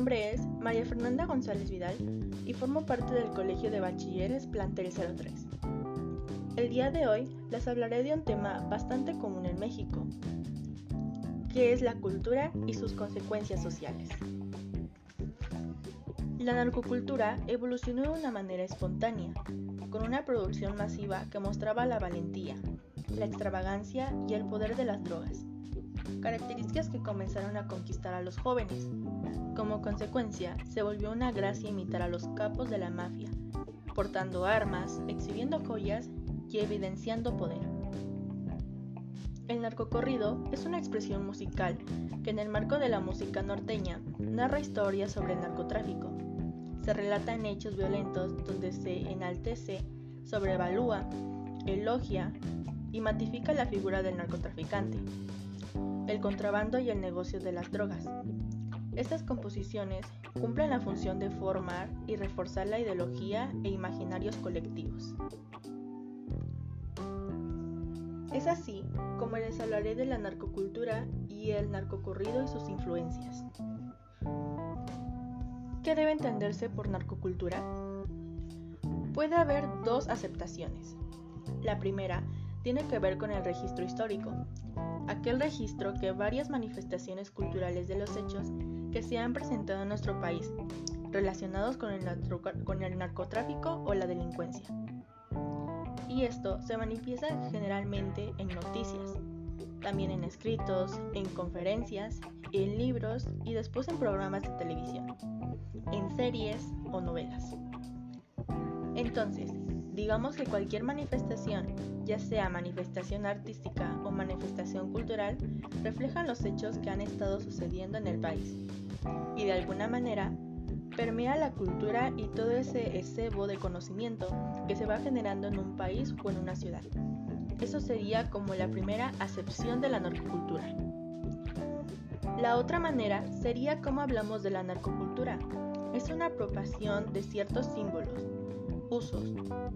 nombre es María Fernanda González Vidal y formo parte del Colegio de Bachilleres Plantel 03. El día de hoy les hablaré de un tema bastante común en México, que es la cultura y sus consecuencias sociales. La narcocultura evolucionó de una manera espontánea, con una producción masiva que mostraba la valentía, la extravagancia y el poder de las drogas, características que comenzaron a conquistar a los jóvenes. Como consecuencia, se volvió una gracia imitar a los capos de la mafia, portando armas, exhibiendo joyas y evidenciando poder. El narcocorrido es una expresión musical que en el marco de la música norteña narra historias sobre el narcotráfico, se relatan hechos violentos donde se enaltece, sobrevalúa, elogia y matifica la figura del narcotraficante, el contrabando y el negocio de las drogas. Estas composiciones cumplen la función de formar y reforzar la ideología e imaginarios colectivos. Es así como les hablaré de la narcocultura y el narcocorrido y sus influencias. ¿Qué debe entenderse por narcocultura? Puede haber dos aceptaciones. La primera tiene que ver con el registro histórico, aquel registro que varias manifestaciones culturales de los hechos que se han presentado en nuestro país relacionados con el, narcotráfico o la delincuencia. Y esto se manifiesta generalmente en noticias, también en escritos, en conferencias, en libros y después en programas de televisión en series o novelas. Entonces, digamos que cualquier manifestación, ya sea manifestación artística o manifestación cultural, refleja los hechos que han estado sucediendo en el país y de alguna manera permea la cultura y todo ese escebo de conocimiento que se va generando en un país o en una ciudad. Eso sería como la primera acepción de la narcocultura. La otra manera sería cómo hablamos de la narcocultura, es una apropiación de ciertos símbolos, usos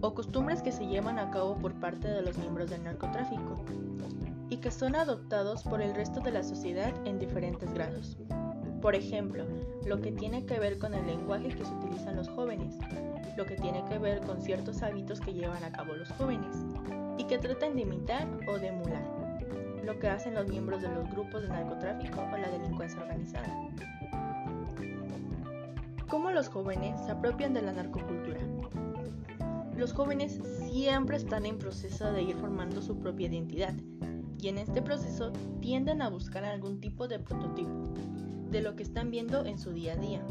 o costumbres que se llevan a cabo por parte de los miembros del narcotráfico y que son adoptados por el resto de la sociedad en diferentes grados. Por ejemplo, lo que tiene que ver con el lenguaje que se utilizan los jóvenes, lo que tiene que ver con ciertos hábitos que llevan a cabo los jóvenes y que tratan de imitar o de emular, lo que hacen los miembros de los grupos de narcotráfico o la delincuencia organizada. ¿Cómo los jóvenes se apropian de la narcocultura? Los jóvenes siempre están en proceso de ir formando su propia identidad y en este proceso tienden a buscar algún tipo de prototipo de lo que están viendo en su día a día,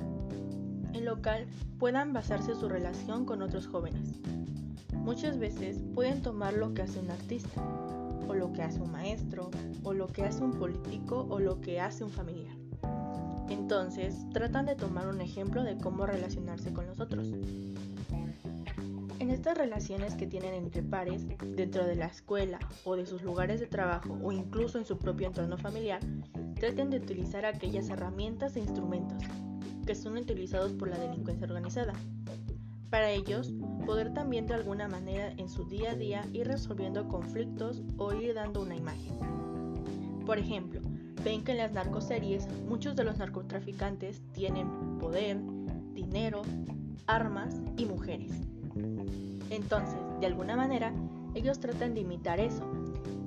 en lo cual puedan basarse su relación con otros jóvenes. Muchas veces pueden tomar lo que hace un artista, o lo que hace un maestro, o lo que hace un político, o lo que hace un familiar. Entonces, tratan de tomar un ejemplo de cómo relacionarse con los otros. En estas relaciones que tienen entre pares, dentro de la escuela o de sus lugares de trabajo o incluso en su propio entorno familiar, traten de utilizar aquellas herramientas e instrumentos que son utilizados por la delincuencia organizada. Para ellos, poder también de alguna manera en su día a día ir resolviendo conflictos o ir dando una imagen. Por ejemplo, ven que en las narcoseries muchos de los narcotraficantes tienen poder, dinero, armas y mujeres. Entonces, de alguna manera, ellos tratan de imitar eso,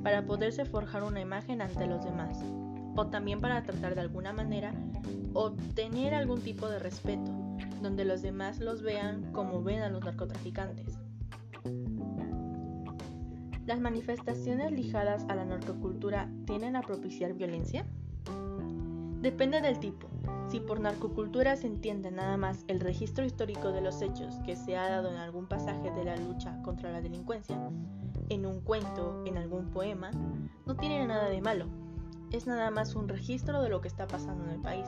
para poderse forjar una imagen ante los demás, o también para tratar de alguna manera obtener algún tipo de respeto, donde los demás los vean como ven a los narcotraficantes. ¿Las manifestaciones ligadas a la narcocultura tienen a propiciar violencia? Depende del tipo. Si por narcocultura se entiende nada más el registro histórico de los hechos que se ha dado en algún pasaje de la lucha contra la delincuencia, en un cuento, en algún poema, no tiene nada de malo. Es nada más un registro de lo que está pasando en el país.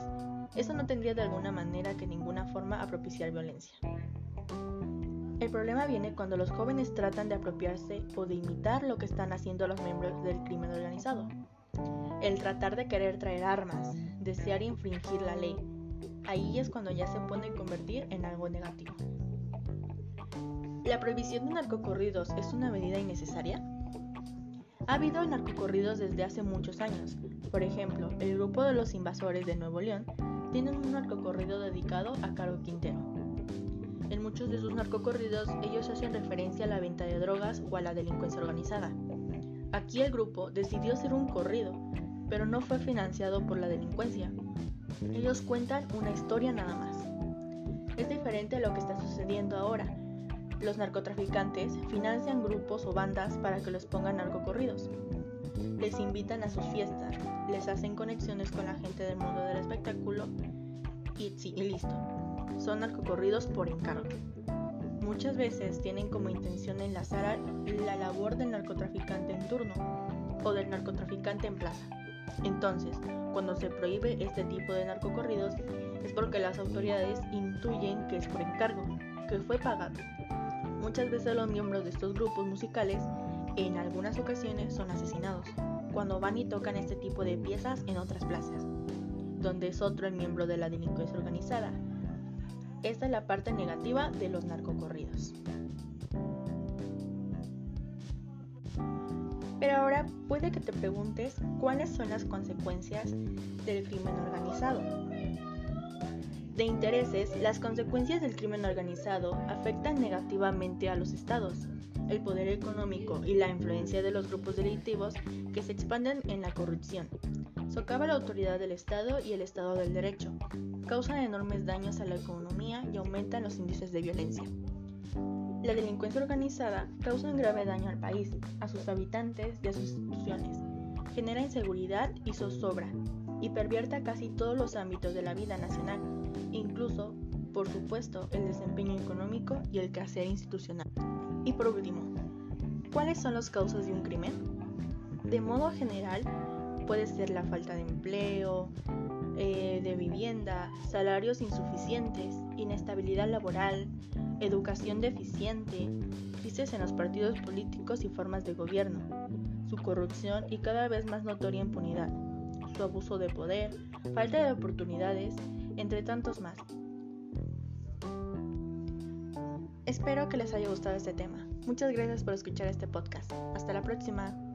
Eso no tendría de alguna manera que ninguna forma a propiciar violencia. El problema viene cuando los jóvenes tratan de apropiarse o de imitar lo que están haciendo los miembros del crimen organizado. El tratar de querer traer armas, desear infringir la ley, ahí es cuando ya se puede convertir en algo negativo. ¿La prohibición de narcocorridos es una medida innecesaria? Ha habido narcocorridos desde hace muchos años. Por ejemplo, el grupo de los invasores de Nuevo León tienen un narcocorrido dedicado a Caro Quintero. En muchos de sus narcocorridos ellos hacen referencia a la venta de drogas o a la delincuencia organizada. Aquí el grupo decidió hacer un corrido, pero no fue financiado por la delincuencia. Ellos cuentan una historia nada más. Es diferente a lo que está sucediendo ahora. Los narcotraficantes financian grupos o bandas para que los pongan narcocorridos. Les invitan a sus fiestas, les hacen conexiones con la gente del mundo del espectáculo y, sí, listo. Son narcocorridos por encargo. Muchas veces tienen como intención enlazar la labor del narcotraficante en turno o del narcotraficante en plaza. Entonces, cuando se prohíbe este tipo de narcocorridos es porque las autoridades intuyen que es por encargo, que fue pagado. Muchas veces los miembros de estos grupos musicales en algunas ocasiones son asesinados cuando van y tocan este tipo de piezas en otras plazas, donde es otro el miembro de la delincuencia organizada. Esta es la parte negativa de los narcocorridos. Pero ahora puede que te preguntes cuáles son las consecuencias del crimen organizado. De intereses, las consecuencias del crimen organizado afectan negativamente a los estados, el poder económico y la influencia de los grupos delictivos que se expanden en la corrupción. Socava la autoridad del Estado y el Estado del Derecho, causan enormes daños a la economía y aumentan los índices de violencia. La delincuencia organizada causa un grave daño al país, a sus habitantes y a sus instituciones, genera inseguridad y zozobra, y pervierta casi todos los ámbitos de la vida nacional, incluso, por supuesto, el desempeño económico y el quehacer institucional. Y por último, ¿cuáles son las causas de un crimen? De modo general, puede ser la falta de empleo, eh, de vivienda, salarios insuficientes, inestabilidad laboral, educación deficiente, crisis en los partidos políticos y formas de gobierno, su corrupción y cada vez más notoria impunidad, su abuso de poder, falta de oportunidades, entre tantos más. Espero que les haya gustado este tema. Muchas gracias por escuchar este podcast. Hasta la próxima.